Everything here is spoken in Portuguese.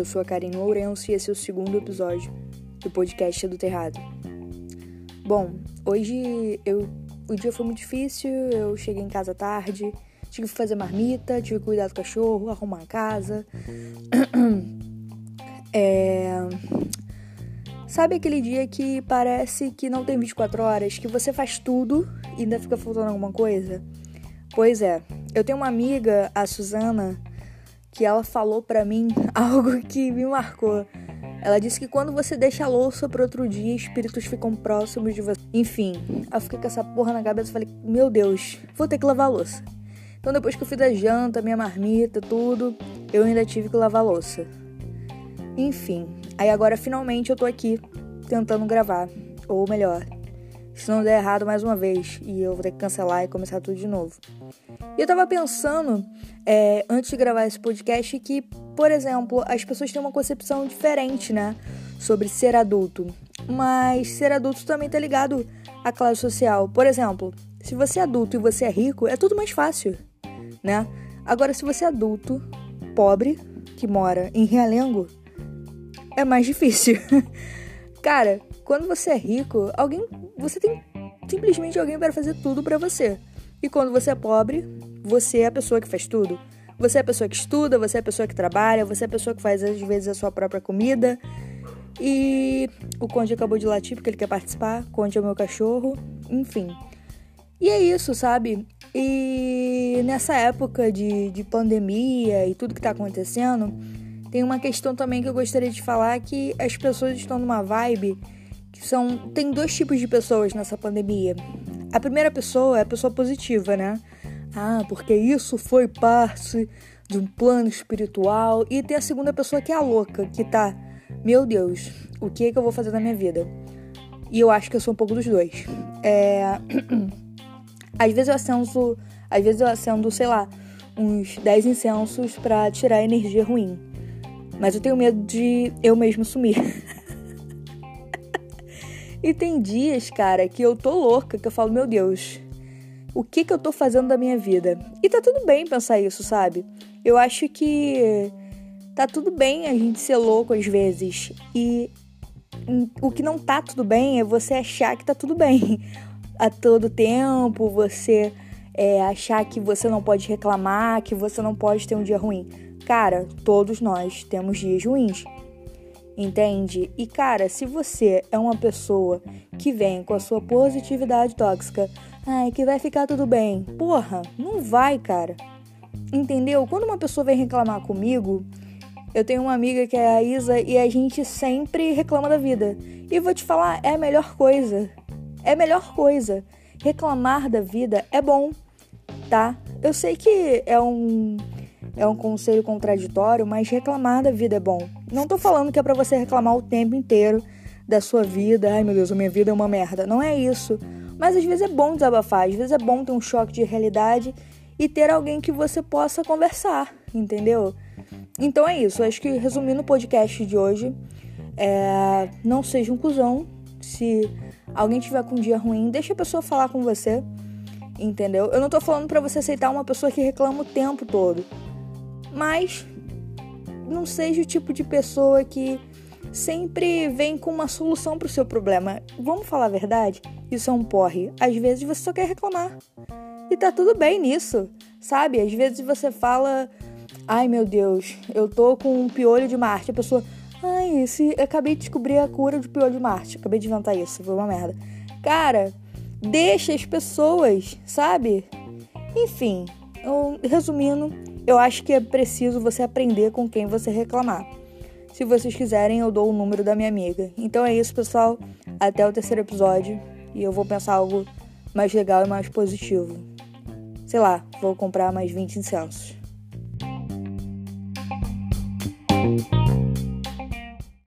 eu sou a Karine Lourenço e esse é o segundo episódio do podcast do Terrado. Bom, hoje eu, o dia foi muito difícil, eu cheguei em casa tarde, tive que fazer marmita, tive que cuidar do cachorro, arrumar a casa. É... Sabe aquele dia que parece que não tem 24 horas, que você faz tudo e ainda fica faltando alguma coisa? Pois é, eu tenho uma amiga, a Suzana, que ela falou para mim algo que me marcou. Ela disse que quando você deixa a louça para outro dia, espíritos ficam próximos de você. Enfim, eu fiquei com essa porra na cabeça e falei: Meu Deus, vou ter que lavar a louça. Então, depois que eu fiz a janta, minha marmita, tudo, eu ainda tive que lavar a louça. Enfim, aí agora finalmente eu tô aqui tentando gravar. Ou melhor, se não der errado mais uma vez e eu vou ter que cancelar e começar tudo de novo. E eu tava pensando, é, antes de gravar esse podcast, que, por exemplo, as pessoas têm uma concepção diferente, né? Sobre ser adulto. Mas ser adulto também tá ligado à classe social. Por exemplo, se você é adulto e você é rico, é tudo mais fácil, né? Agora, se você é adulto, pobre, que mora em Realengo, é mais difícil. Cara, quando você é rico, alguém, você tem simplesmente alguém para fazer tudo para você. E quando você é pobre, você é a pessoa que faz tudo. Você é a pessoa que estuda, você é a pessoa que trabalha, você é a pessoa que faz às vezes a sua própria comida. E o Conde acabou de latir porque ele quer participar. Conde é o meu cachorro, enfim. E é isso, sabe? E nessa época de, de pandemia e tudo que tá acontecendo, tem uma questão também que eu gostaria de falar que as pessoas estão numa vibe que são. Tem dois tipos de pessoas nessa pandemia. A primeira pessoa é a pessoa positiva, né? Ah, porque isso foi parte de um plano espiritual. E tem a segunda pessoa que é a louca, que tá, meu Deus, o que é que eu vou fazer na minha vida? E eu acho que eu sou um pouco dos dois. É... Às vezes eu acendo, às vezes eu acendo, sei lá, uns 10 incensos para tirar a energia ruim. Mas eu tenho medo de eu mesmo sumir. E tem dias, cara, que eu tô louca, que eu falo, meu Deus, o que que eu tô fazendo da minha vida? E tá tudo bem pensar isso, sabe? Eu acho que tá tudo bem a gente ser louco às vezes. E o que não tá tudo bem é você achar que tá tudo bem. A todo tempo, você é, achar que você não pode reclamar, que você não pode ter um dia ruim. Cara, todos nós temos dias ruins entende? E cara, se você é uma pessoa que vem com a sua positividade tóxica, ai, que vai ficar tudo bem, porra, não vai, cara. Entendeu? Quando uma pessoa vem reclamar comigo, eu tenho uma amiga que é a Isa e a gente sempre reclama da vida. E vou te falar, é a melhor coisa. É a melhor coisa. Reclamar da vida é bom, tá? Eu sei que é um é um conselho contraditório, mas reclamar da vida é bom. Não tô falando que é para você reclamar o tempo inteiro da sua vida. Ai meu Deus, a minha vida é uma merda. Não é isso. Mas às vezes é bom desabafar, às vezes é bom ter um choque de realidade e ter alguém que você possa conversar, entendeu? Então é isso. Acho que resumindo o podcast de hoje, é... não seja um cuzão. Se alguém tiver com um dia ruim, deixa a pessoa falar com você, entendeu? Eu não tô falando para você aceitar uma pessoa que reclama o tempo todo mas não seja o tipo de pessoa que sempre vem com uma solução para o seu problema. Vamos falar a verdade? Isso é um porre. Às vezes você só quer reclamar. E tá tudo bem nisso, sabe? Às vezes você fala, ai meu Deus, eu tô com um piolho de Marte. A pessoa, ai, esse, acabei de descobrir a cura do piolho de Marte. Acabei de inventar isso, foi uma merda. Cara, deixa as pessoas, sabe? Enfim, eu, resumindo, eu acho que é preciso você aprender com quem você reclamar. Se vocês quiserem, eu dou o número da minha amiga. Então é isso, pessoal. Até o terceiro episódio. E eu vou pensar algo mais legal e mais positivo. Sei lá, vou comprar mais 20 incensos.